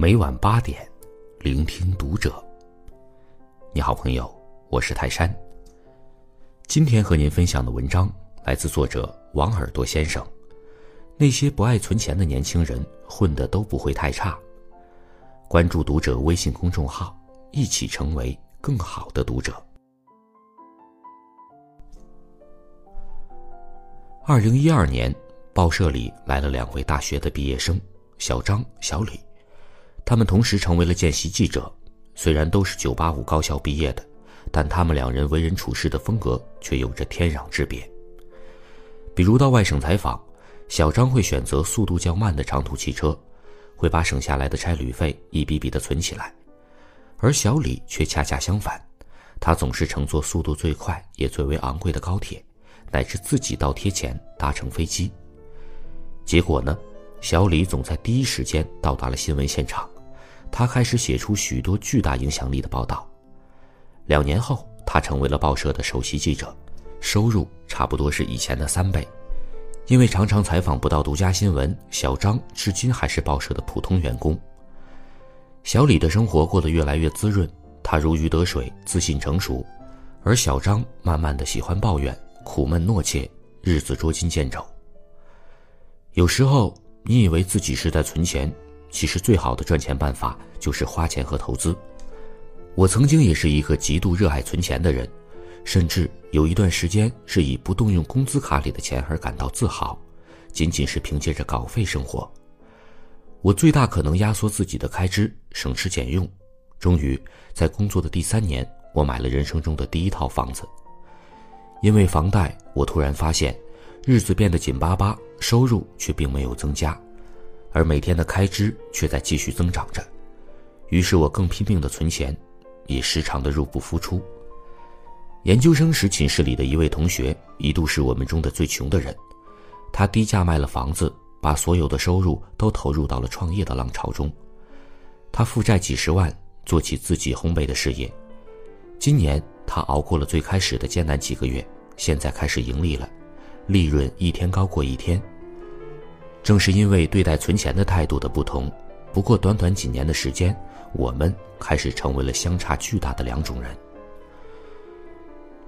每晚八点，聆听读者。你好，朋友，我是泰山。今天和您分享的文章来自作者王耳朵先生。那些不爱存钱的年轻人，混的都不会太差。关注读者微信公众号，一起成为更好的读者。二零一二年，报社里来了两位大学的毕业生，小张、小李，他们同时成为了见习记者。虽然都是九八五高校毕业的，但他们两人为人处事的风格却有着天壤之别。比如到外省采访，小张会选择速度较慢的长途汽车，会把省下来的差旅费一笔笔的存起来；而小李却恰恰相反，他总是乘坐速度最快也最为昂贵的高铁。乃至自己倒贴钱搭乘飞机。结果呢，小李总在第一时间到达了新闻现场，他开始写出许多巨大影响力的报道。两年后，他成为了报社的首席记者，收入差不多是以前的三倍。因为常常采访不到独家新闻，小张至今还是报社的普通员工。小李的生活过得越来越滋润，他如鱼得水，自信成熟，而小张慢慢的喜欢抱怨。苦闷懦怯，日子捉襟见肘。有时候你以为自己是在存钱，其实最好的赚钱办法就是花钱和投资。我曾经也是一个极度热爱存钱的人，甚至有一段时间是以不动用工资卡里的钱而感到自豪，仅仅是凭借着稿费生活。我最大可能压缩自己的开支，省吃俭用，终于在工作的第三年，我买了人生中的第一套房子。因为房贷，我突然发现，日子变得紧巴巴，收入却并没有增加，而每天的开支却在继续增长着。于是我更拼命的存钱，也时常的入不敷出。研究生时，寝室里的一位同学一度是我们中的最穷的人，他低价卖了房子，把所有的收入都投入到了创业的浪潮中。他负债几十万，做起自己烘焙的事业。今年。他熬过了最开始的艰难几个月，现在开始盈利了，利润一天高过一天。正是因为对待存钱的态度的不同，不过短短几年的时间，我们开始成为了相差巨大的两种人。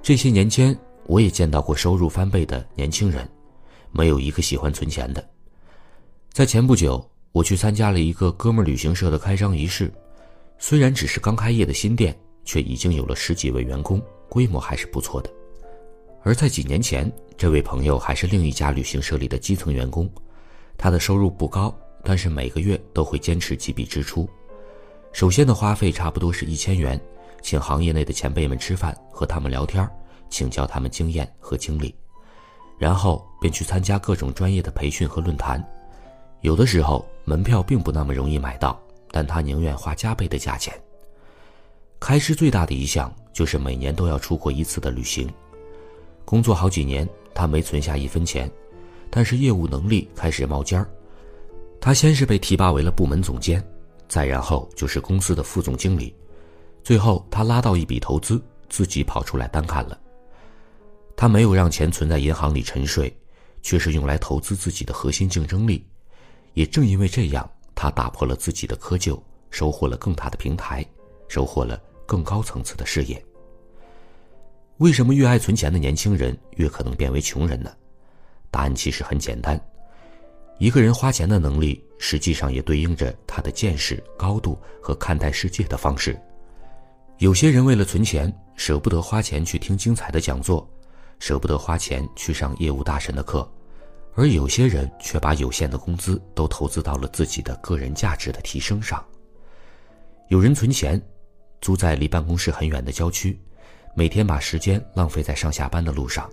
这些年间，我也见到过收入翻倍的年轻人，没有一个喜欢存钱的。在前不久，我去参加了一个哥们旅行社的开张仪式，虽然只是刚开业的新店。却已经有了十几位员工，规模还是不错的。而在几年前，这位朋友还是另一家旅行社里的基层员工，他的收入不高，但是每个月都会坚持几笔支出。首先的花费差不多是一千元，请行业内的前辈们吃饭，和他们聊天，请教他们经验和经历，然后便去参加各种专业的培训和论坛。有的时候门票并不那么容易买到，但他宁愿花加倍的价钱。开支最大的一项就是每年都要出国一次的旅行。工作好几年，他没存下一分钱，但是业务能力开始冒尖儿。他先是被提拔为了部门总监，再然后就是公司的副总经理，最后他拉到一笔投资，自己跑出来单干了。他没有让钱存在银行里沉睡，却是用来投资自己的核心竞争力。也正因为这样，他打破了自己的窠臼，收获了更大的平台，收获了。更高层次的事业。为什么越爱存钱的年轻人越可能变为穷人呢？答案其实很简单：一个人花钱的能力，实际上也对应着他的见识高度和看待世界的方式。有些人为了存钱，舍不得花钱去听精彩的讲座，舍不得花钱去上业务大神的课，而有些人却把有限的工资都投资到了自己的个人价值的提升上。有人存钱。租在离办公室很远的郊区，每天把时间浪费在上下班的路上。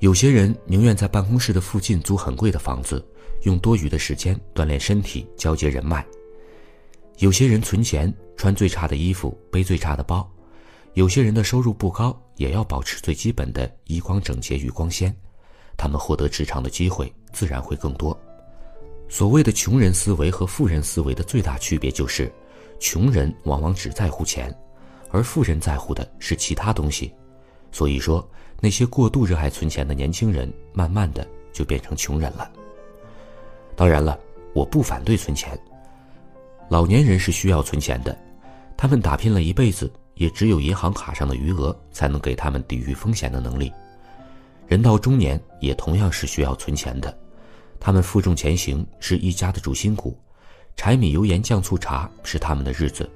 有些人宁愿在办公室的附近租很贵的房子，用多余的时间锻炼身体、交结人脉。有些人存钱，穿最差的衣服，背最差的包。有些人的收入不高，也要保持最基本的衣光整洁与光鲜。他们获得职场的机会自然会更多。所谓的穷人思维和富人思维的最大区别就是。穷人往往只在乎钱，而富人在乎的是其他东西。所以说，那些过度热爱存钱的年轻人，慢慢的就变成穷人了。当然了，我不反对存钱。老年人是需要存钱的，他们打拼了一辈子，也只有银行卡上的余额才能给他们抵御风险的能力。人到中年也同样是需要存钱的，他们负重前行，是一家的主心骨，柴米油盐酱醋茶是他们的日子，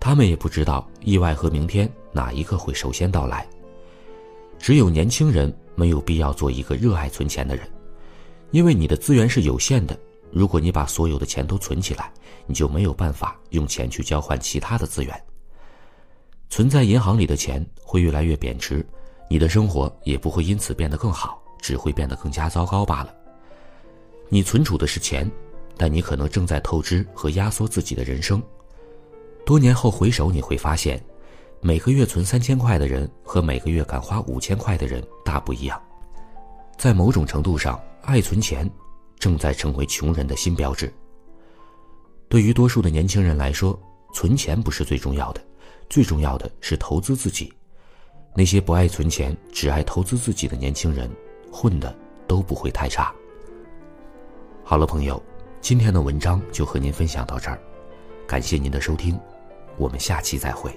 他们也不知道意外和明天哪一个会首先到来。只有年轻人没有必要做一个热爱存钱的人，因为你的资源是有限的。如果你把所有的钱都存起来，你就没有办法用钱去交换其他的资源。存在银行里的钱会越来越贬值，你的生活也不会因此变得更好，只会变得更加糟糕罢了。你存储的是钱，但你可能正在透支和压缩自己的人生。多年后回首，你会发现，每个月存三千块的人和每个月敢花五千块的人大不一样。在某种程度上，爱存钱。正在成为穷人的新标志。对于多数的年轻人来说，存钱不是最重要的，最重要的是投资自己。那些不爱存钱、只爱投资自己的年轻人，混的都不会太差。好了，朋友，今天的文章就和您分享到这儿，感谢您的收听，我们下期再会。